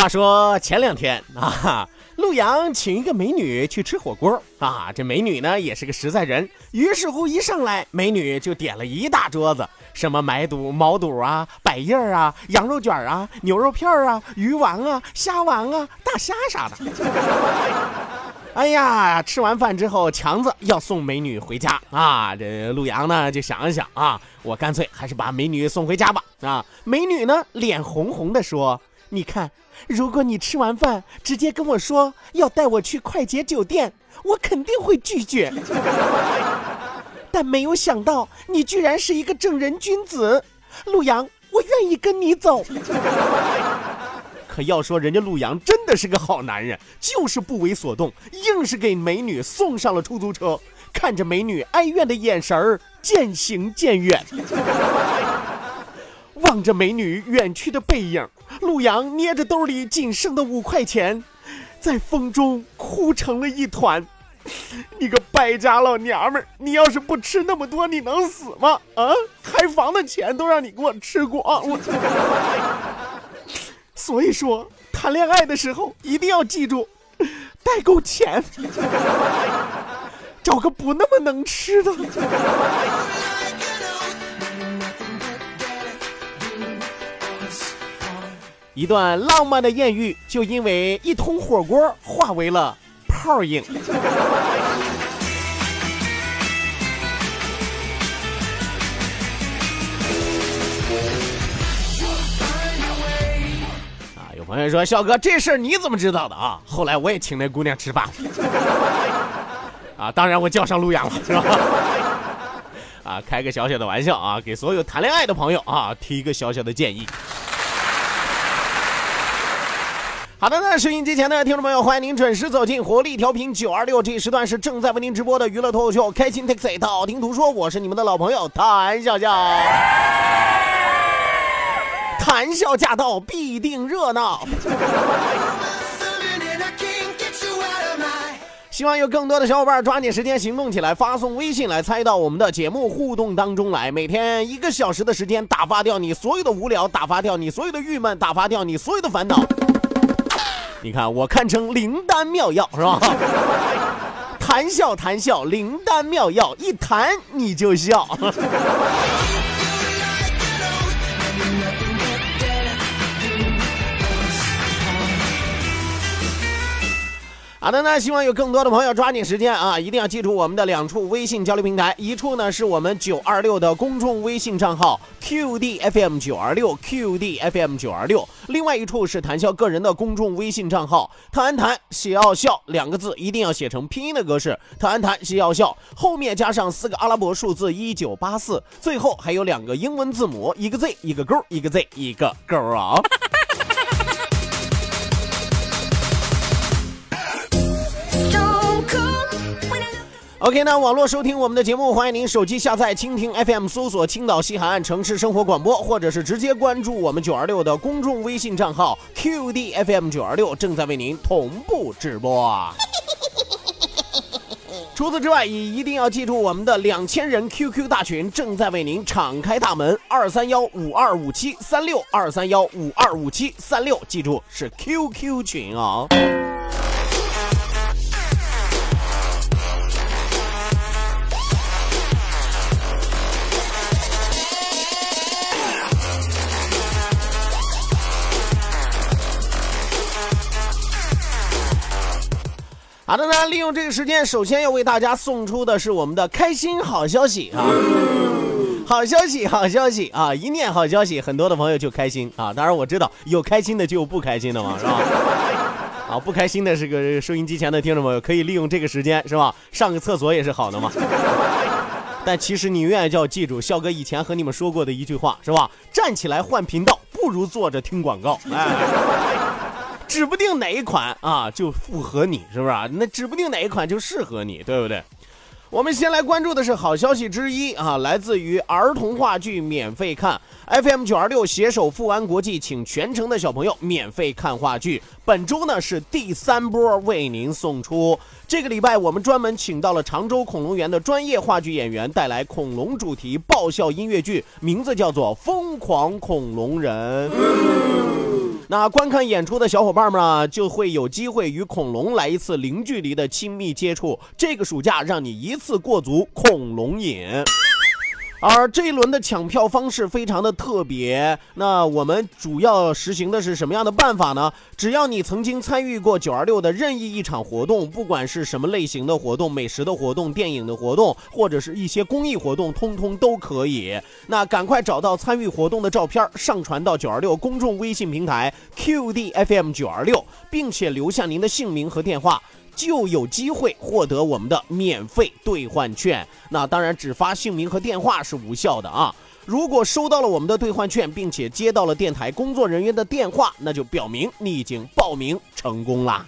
话说前两天啊，陆阳请一个美女去吃火锅啊，这美女呢也是个实在人，于是乎一上来，美女就点了一大桌子，什么买肚、毛肚啊、百叶啊、羊肉卷啊、牛肉片啊、鱼丸啊、虾丸啊、大虾啥的。哎呀，吃完饭之后，强子要送美女回家啊，这陆阳呢就想了想啊，我干脆还是把美女送回家吧啊。美女呢脸红红的说：“你看。”如果你吃完饭直接跟我说要带我去快捷酒店，我肯定会拒绝。但没有想到你居然是一个正人君子，陆阳，我愿意跟你走。可要说人家陆阳真的是个好男人，就是不为所动，硬是给美女送上了出租车，看着美女哀怨的眼神儿渐行渐远。望着美女远去的背影，陆阳捏着兜里仅剩的五块钱，在风中哭成了一团。你个败家老娘们儿，你要是不吃那么多，你能死吗？啊，开房的钱都让你给我吃光了。所以说，谈恋爱的时候一定要记住，带够钱，找个不那么能吃的。一段浪漫的艳遇，就因为一通火锅化为了泡影。啊，有朋友说，笑哥，这事儿你怎么知道的啊？后来我也请那姑娘吃饭啊，当然我叫上路阳了，是吧？啊，开个小小的玩笑啊，给所有谈恋爱的朋友啊，提一个小小的建议。好的，那收音机前的听众朋友，欢迎您准时走进活力调频九二六，这一时段是正在为您直播的娱乐脱口秀《开心 Taxi》，道听途说，我是你们的老朋友谭笑笑。谈笑驾到，必定热闹。希望有更多的小伙伴抓紧时间行动起来，发送微信来参与到我们的节目互动当中来。每天一个小时的时间，打发掉你所有的无聊，打发掉你所有的郁闷，打发掉你所有的烦恼。你看，我堪称灵丹妙药，是吧？谈笑谈笑，灵丹妙药，一谈你就笑。好的，那希望有更多的朋友抓紧时间啊，一定要记住我们的两处微信交流平台，一处呢是我们九二六的公众微信账号 QDFM 九二六 QDFM 九二六，另外一处是谈笑个人的公众微信账号谈安谈写要笑两个字一定要写成拼音的格式，谈安谈写要笑后面加上四个阿拉伯数字一九八四，最后还有两个英文字母，一个 Z 一个勾，一个 Z 一个勾啊。OK，那网络收听我们的节目，欢迎您手机下载蜻蜓 FM，搜索青岛西海岸城市生活广播，或者是直接关注我们九二六的公众微信账号 QDFM 九二六，正在为您同步直播。除此之外，也一定要记住我们的两千人 QQ 大群正在为您敞开大门，二三幺五二五七三六二三幺五二五七三六，记住是 QQ 群啊。好的呢，利用这个时间，首先要为大家送出的是我们的开心好消息啊！好消息，好消息啊！一念好消息，很多的朋友就开心啊！当然我知道有开心的就有不开心的嘛，是吧？啊，不开心的是个收音机前的听众朋友，可以利用这个时间是吧？上个厕所也是好的嘛。但其实你永远就要记住，笑哥以前和你们说过的一句话是吧？站起来换频道，不如坐着听广告。哎。指不定哪一款啊就符合你，是不是啊？那指不定哪一款就适合你，对不对？我们先来关注的是好消息之一啊，来自于儿童话剧免费看，FM 九二六携手富安国际，请全城的小朋友免费看话剧。本周呢是第三波为您送出，这个礼拜我们专门请到了常州恐龙园的专业话剧演员，带来恐龙主题爆笑音乐剧，名字叫做《疯狂恐龙人》。那观看演出的小伙伴们啊，就会有机会与恐龙来一次零距离的亲密接触。这个暑假，让你一次过足恐龙瘾。而这一轮的抢票方式非常的特别，那我们主要实行的是什么样的办法呢？只要你曾经参与过九二六的任意一场活动，不管是什么类型的活动，美食的活动、电影的活动，或者是一些公益活动，通通都可以。那赶快找到参与活动的照片，上传到九二六公众微信平台 QDFM 九二六，并且留下您的姓名和电话。就有机会获得我们的免费兑换券。那当然，只发姓名和电话是无效的啊。如果收到了我们的兑换券，并且接到了电台工作人员的电话，那就表明你已经报名成功啦。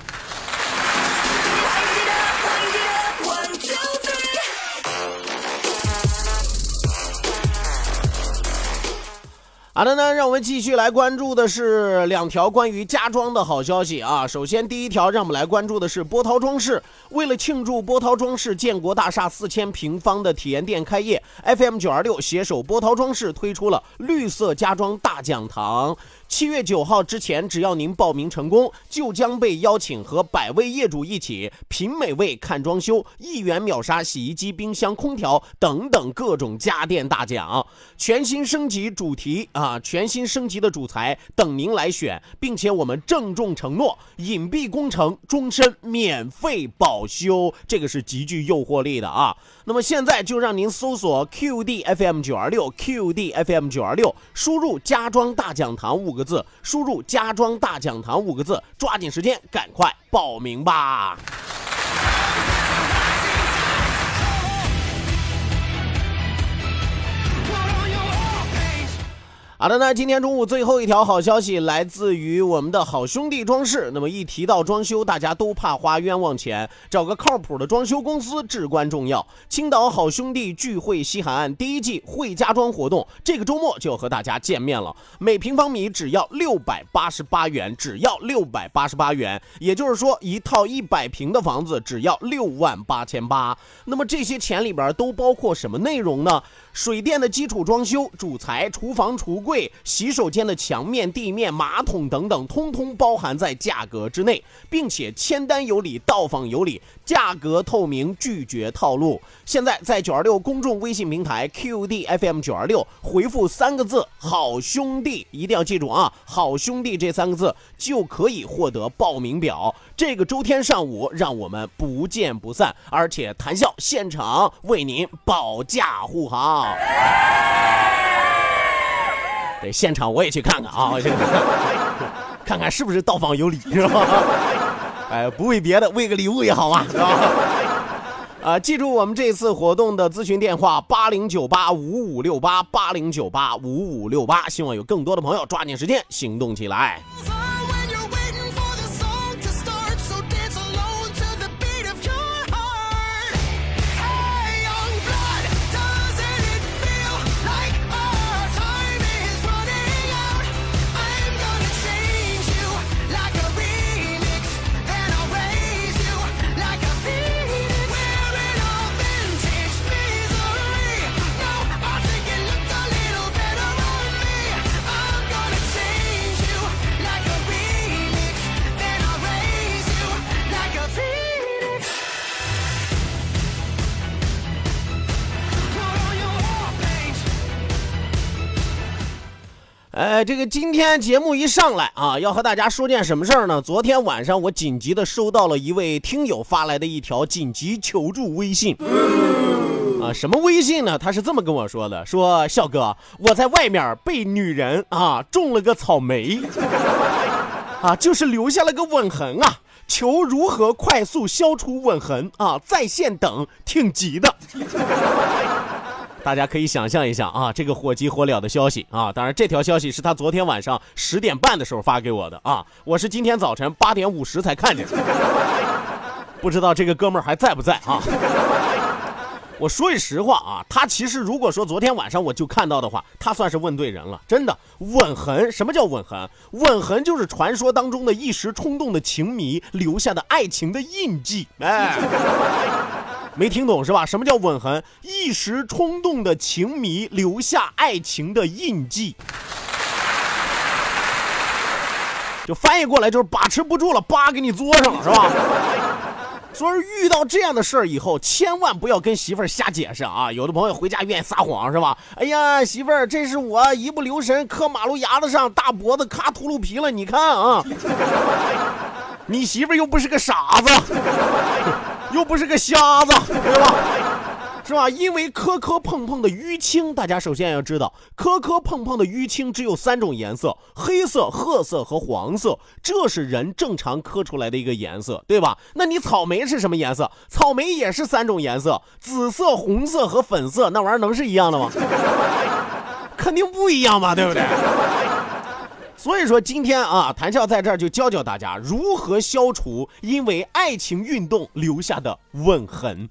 好的呢，让我们继续来关注的是两条关于家装的好消息啊。首先，第一条，让我们来关注的是波涛装饰。为了庆祝波涛装饰建国大厦四千平方的体验店开业，FM 九二六携手波涛装饰推出了绿色家装大讲堂。七月九号之前，只要您报名成功，就将被邀请和百位业主一起品美味、看装修，一元秒杀洗衣机、冰箱、空调等等各种家电大奖，全新升级主题啊，全新升级的主材等您来选，并且我们郑重承诺，隐蔽工程终身免费保修，这个是极具诱惑力的啊。那么现在就让您搜索 QDFM 九二六 QDFM 九二六，输入家装大讲堂五个。字输入“家装大讲堂”五个字，抓紧时间，赶快报名吧！好的，那今天中午最后一条好消息来自于我们的好兄弟装饰。那么一提到装修，大家都怕花冤枉钱，找个靠谱的装修公司至关重要。青岛好兄弟聚会西海岸第一季会家装活动，这个周末就要和大家见面了。每平方米只要六百八十八元，只要六百八十八元，也就是说一套一百平的房子只要六万八千八。那么这些钱里边都包括什么内容呢？水电的基础装修、主材、厨房、橱柜、洗手间的墙面、地面、马桶等等，通通包含在价格之内，并且签单有礼，到访有礼，价格透明，拒绝套路。现在在九二六公众微信平台 QDFM 九二六回复三个字“好兄弟”，一定要记住啊，“好兄弟”这三个字就可以获得报名表。这个周天上午，让我们不见不散，而且谈笑现场为您保驾护航。对，现场我也去看看啊，看看是不是到访有礼，是吧？哎，不为别的，为个礼物也好嘛，是吧？啊，记住我们这次活动的咨询电话：八零九八五五六八八零九八五五六八。希望有更多的朋友抓紧时间行动起来。呃，这个今天节目一上来啊，要和大家说件什么事儿呢？昨天晚上我紧急的收到了一位听友发来的一条紧急求助微信。啊，什么微信呢？他是这么跟我说的：说笑哥，我在外面被女人啊种了个草莓，啊，就是留下了个吻痕啊，求如何快速消除吻痕啊？在线等，挺急的。大家可以想象一下啊，这个火急火燎的消息啊！当然，这条消息是他昨天晚上十点半的时候发给我的啊，我是今天早晨八点五十才看见的，不知道这个哥们儿还在不在啊？我说句实话啊，他其实如果说昨天晚上我就看到的话，他算是问对人了，真的。吻痕，什么叫吻痕？吻痕就是传说当中的一时冲动的情迷留下的爱情的印记，哎。没听懂是吧？什么叫吻痕？一时冲动的情迷留下爱情的印记，就翻译过来就是把持不住了，叭给你作上了是吧？说是遇到这样的事儿以后，千万不要跟媳妇儿瞎解释啊！有的朋友回家愿意撒谎是吧？哎呀，媳妇儿，这是我一不留神磕马路牙子上，大脖子咔秃噜皮了，你看啊，你媳妇儿又不是个傻子。又不是个瞎子，对吧？是吧？因为磕磕碰碰的淤青，大家首先要知道，磕磕碰碰的淤青只有三种颜色：黑色、褐色和黄色，这是人正常磕出来的一个颜色，对吧？那你草莓是什么颜色？草莓也是三种颜色：紫色、红色和粉色。那玩意儿能是一样的吗？肯定不一样吧，对不对？所以说今天啊，谭笑在这儿就教教大家如何消除因为爱情运动留下的吻痕。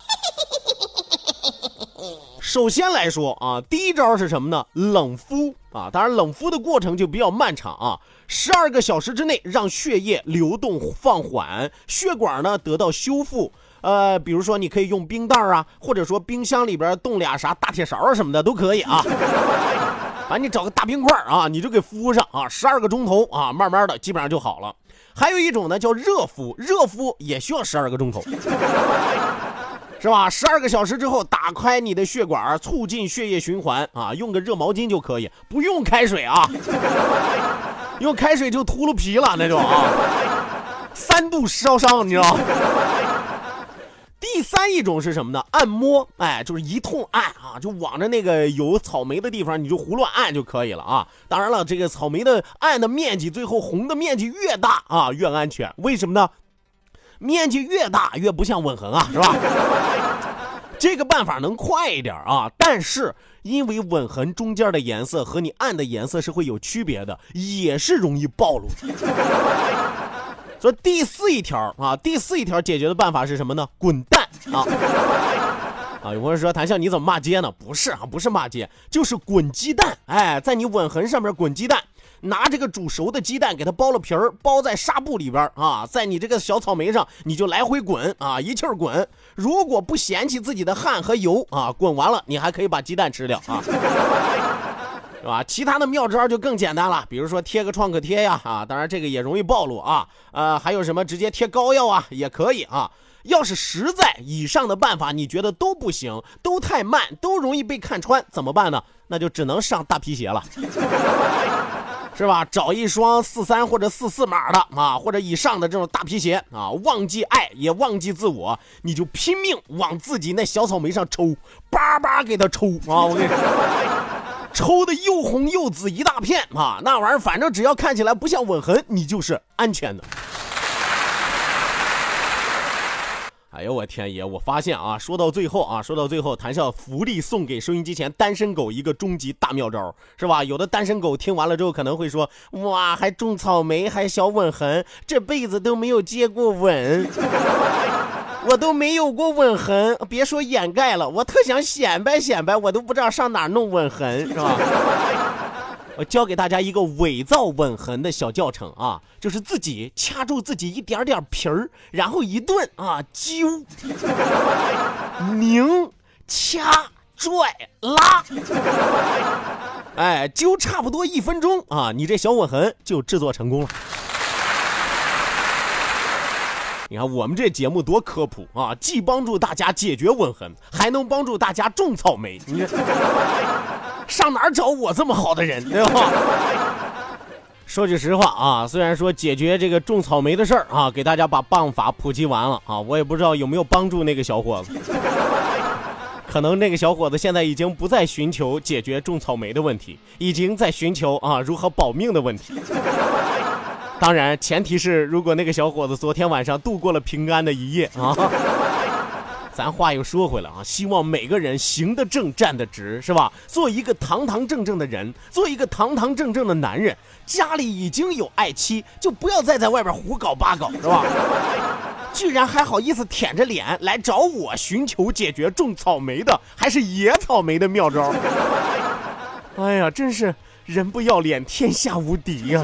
首先来说啊，第一招是什么呢？冷敷啊，当然冷敷的过程就比较漫长啊，十二个小时之内让血液流动放缓，血管呢得到修复。呃，比如说你可以用冰袋啊，或者说冰箱里边冻俩啥大铁勺什么的都可以啊。啊，你找个大冰块啊，你就给敷上啊，十二个钟头啊，慢慢的基本上就好了。还有一种呢叫热敷，热敷也需要十二个钟头，是吧？十二个小时之后打开你的血管，促进血液循环啊，用个热毛巾就可以，不用开水啊，用开水就秃噜皮了那种啊，三度烧伤，你知道。第三一种是什么呢？按摩，哎，就是一通按啊，就往着那个有草莓的地方，你就胡乱按就可以了啊。当然了，这个草莓的按的面积，最后红的面积越大啊，越安全。为什么呢？面积越大越不像吻痕啊，是吧？这个办法能快一点啊，但是因为吻痕中间的颜色和你按的颜色是会有区别的，也是容易暴露。所以第四一条啊，第四一条解决的办法是什么呢？滚蛋啊！啊，有朋友说谭笑你怎么骂街呢？不是啊，不是骂街，就是滚鸡蛋。哎，在你吻痕上面滚鸡蛋，拿这个煮熟的鸡蛋给它剥了皮儿，包在纱布里边啊，在你这个小草莓上你就来回滚啊，一气儿滚。如果不嫌弃自己的汗和油啊，滚完了你还可以把鸡蛋吃掉啊。是吧？其他的妙招就更简单了，比如说贴个创可贴呀，啊，当然这个也容易暴露啊，呃，还有什么直接贴膏药啊，也可以啊。要是实在以上的办法你觉得都不行，都太慢，都容易被看穿，怎么办呢？那就只能上大皮鞋了，是吧？找一双四三或者四四码的啊，或者以上的这种大皮鞋啊，忘记爱也忘记自我，你就拼命往自己那小草莓上抽，叭叭给他抽啊！我跟你说。抽的又红又紫一大片啊！那玩意儿反正只要看起来不像吻痕，你就是安全的。哎呦我天爷！我发现啊，说到最后啊，说到最后，谈笑福利送给收音机前单身狗一个终极大妙招，是吧？有的单身狗听完了之后可能会说：哇，还种草莓，还小吻痕，这辈子都没有接过吻。我都没有过吻痕，别说掩盖了，我特想显摆显摆，我都不知道上哪弄吻痕，是吧？我教给大家一个伪造吻痕的小教程啊，就是自己掐住自己一点点皮儿，然后一顿啊揪、拧、掐、拽、拉，哎，揪差不多一分钟啊，你这小吻痕就制作成功了。你看我们这节目多科普啊，既帮助大家解决吻痕，还能帮助大家种草莓。你上哪儿找我这么好的人，对吧？说句实话啊，虽然说解决这个种草莓的事儿啊，给大家把办法普及完了啊，我也不知道有没有帮助那个小伙子。可能那个小伙子现在已经不再寻求解决种草莓的问题，已经在寻求啊如何保命的问题。当然，前提是如果那个小伙子昨天晚上度过了平安的一夜啊。咱话又说回来啊，希望每个人行得正，站得直，是吧？做一个堂堂正正的人，做一个堂堂正正的男人。家里已经有爱妻，就不要再在外边胡搞八搞，是吧？居然还好意思舔着脸来找我寻求解决种草莓的，还是野草莓的妙招。哎呀，真是人不要脸，天下无敌呀！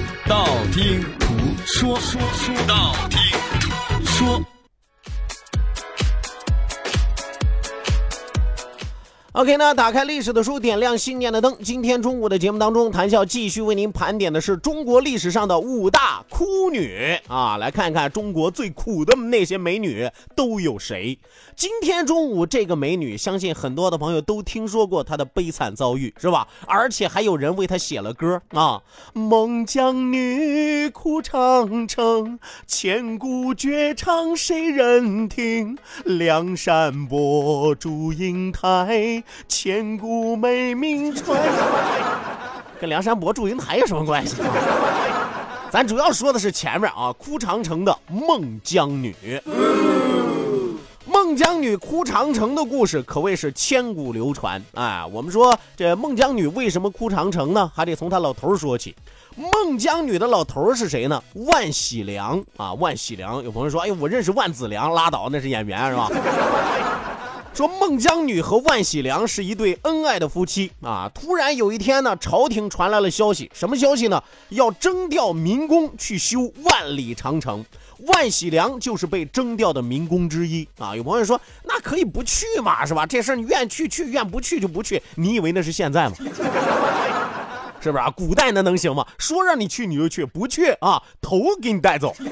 道听途说，说说道听途说。OK 那，打开历史的书，点亮信念的灯。今天中午的节目当中，谈笑继续为您盘点的是中国历史上的五大哭女啊，来看看中国最苦的那些美女都有谁。今天中午这个美女，相信很多的朋友都听说过她的悲惨遭遇，是吧？而且还有人为她写了歌啊。孟姜女哭长城，千古绝唱谁人听？梁山伯祝英台。千古美名传，跟梁山伯祝英台有什么关系？咱主要说的是前面啊，哭长城的孟姜女。孟姜女哭长城的故事可谓是千古流传。哎，我们说这孟姜女为什么哭长城呢？还得从她老头说起。孟姜女的老头是谁呢？万喜良啊，万喜良。有朋友说，哎，我认识万子良，拉倒，那是演员是吧？说孟姜女和万喜良是一对恩爱的夫妻啊！突然有一天呢，朝廷传来了消息，什么消息呢？要征调民工去修万里长城。万喜良就是被征调的民工之一啊！有朋友说，那可以不去嘛，是吧？这事儿你愿去去，愿不去就不去。你以为那是现在吗？是不是啊？古代那能行吗？说让你去你就去，不去啊，头给你带走。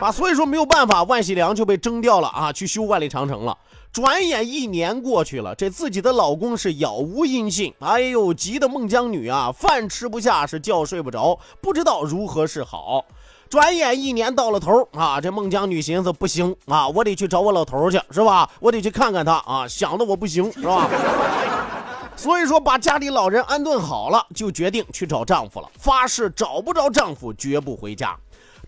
啊，所以说没有办法，万喜良就被征调了啊，去修万里长城了。转眼一年过去了，这自己的老公是杳无音信。哎呦，急得孟姜女啊，饭吃不下，是觉睡不着，不知道如何是好。转眼一年到了头啊，这孟姜女寻思不行啊，我得去找我老头去，是吧？我得去看看他啊，想的我不行，是吧？所以说，把家里老人安顿好了，就决定去找丈夫了，发誓找不着丈夫绝不回家。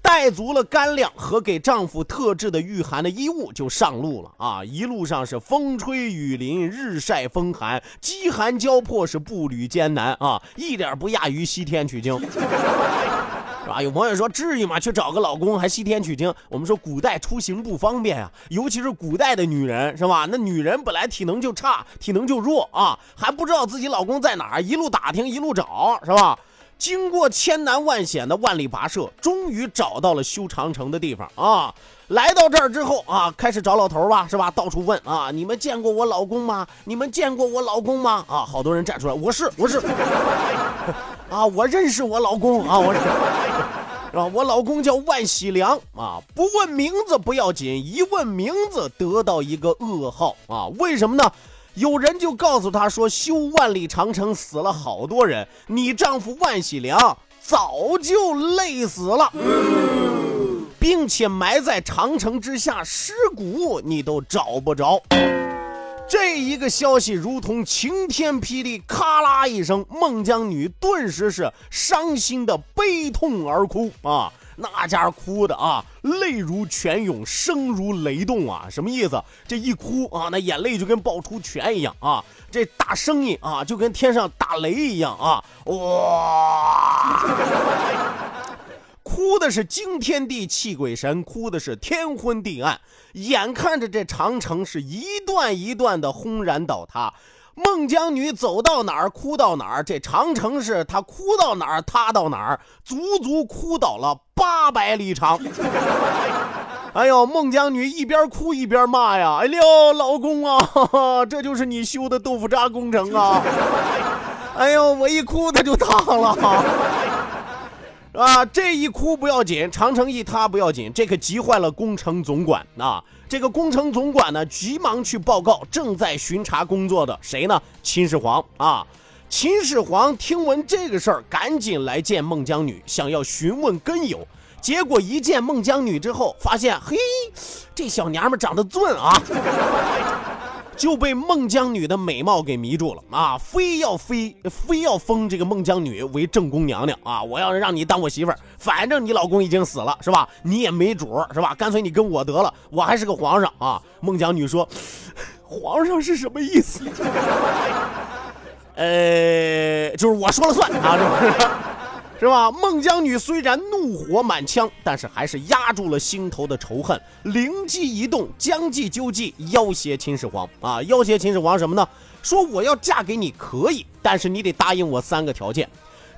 带足了干粮和给丈夫特制的御寒的衣物，就上路了啊！一路上是风吹雨淋，日晒风寒，饥寒交迫，是步履艰难啊，一点不亚于西天取经，是 吧？有朋友说，至于吗？去找个老公还西天取经？我们说，古代出行不方便呀，尤其是古代的女人，是吧？那女人本来体能就差，体能就弱啊，还不知道自己老公在哪，一路打听，一路找，是吧？经过千难万险的万里跋涉，终于找到了修长城的地方啊！来到这儿之后啊，开始找老头吧，是吧？到处问啊，你们见过我老公吗？你们见过我老公吗？啊，好多人站出来，我是，我是，啊，我认识我老公啊，我是，啊？我老公叫万喜良啊，不问名字不要紧，一问名字得到一个噩耗啊！为什么呢？有人就告诉他说：“修万里长城死了好多人，你丈夫万喜良早就累死了，并且埋在长城之下，尸骨你都找不着。”这一个消息如同晴天霹雳，咔啦一声，孟姜女顿时是伤心的悲痛而哭啊。那家哭的啊，泪如泉涌，声如雷动啊！什么意思？这一哭啊，那眼泪就跟爆出泉一样啊！这大声音啊，就跟天上打雷一样啊！哇！哭的是惊天地泣鬼神，哭的是天昏地暗，眼看着这长城是一段一段的轰然倒塌。孟姜女走到哪儿哭到哪儿，这长城是她哭到哪儿塌到哪儿，足足哭倒了八百里长。哎呦，孟姜女一边哭一边骂呀：“哎呦，老公啊，哈 哈这就是你修的豆腐渣工程啊！哎呦，我一哭它就塌了。”啊，这一哭不要紧，长城一塌不要紧，这可急坏了工程总管啊！这个工程总管呢，急忙去报告正在巡查工作的谁呢？秦始皇啊！秦始皇听闻这个事儿，赶紧来见孟姜女，想要询问根由。结果一见孟姜女之后，发现嘿，这小娘们长得俊啊！就被孟姜女的美貌给迷住了啊！非要非非要封这个孟姜女为正宫娘娘啊！我要让你当我媳妇儿，反正你老公已经死了是吧？你也没主是吧？干脆你跟我得了，我还是个皇上啊！孟姜女说：“皇上是什么意思？” 呃，就是我说了算啊，是不是？是吧？孟姜女虽然怒火满腔，但是还是压住了心头的仇恨，灵机一动，将计就计，要挟秦始皇啊！要挟秦始皇什么呢？说我要嫁给你可以，但是你得答应我三个条件。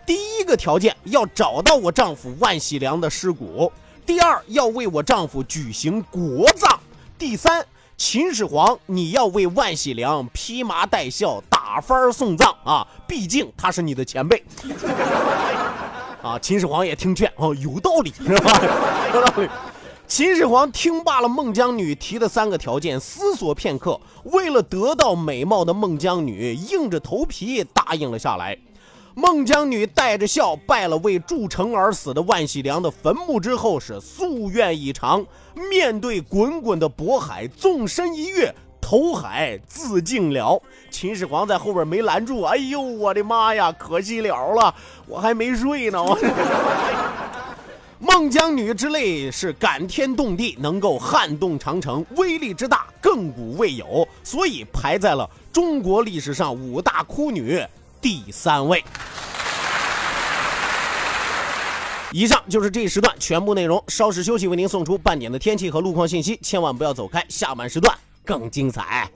第一个条件要找到我丈夫万喜良的尸骨；第二，要为我丈夫举行国葬；第三，秦始皇你要为万喜良披麻戴孝，打幡送葬啊！毕竟他是你的前辈。啊，秦始皇也听劝，哦，有道理，是吧？有道理。秦始皇听罢了孟姜女提的三个条件，思索片刻，为了得到美貌的孟姜女，硬着头皮答应了下来。孟姜女带着笑拜了为筑城而死的万喜良的坟墓之后，是夙愿已偿。面对滚滚的渤海，纵身一跃。投海自尽了，秦始皇在后边没拦住。哎呦，我的妈呀，可惜了了，我还没睡呢。孟姜女之泪是感天动地，能够撼动长城，威力之大，亘古未有，所以排在了中国历史上五大哭女第三位。以上就是这一时段全部内容，稍事休息，为您送出半点的天气和路况信息，千万不要走开，下半时段。更精彩。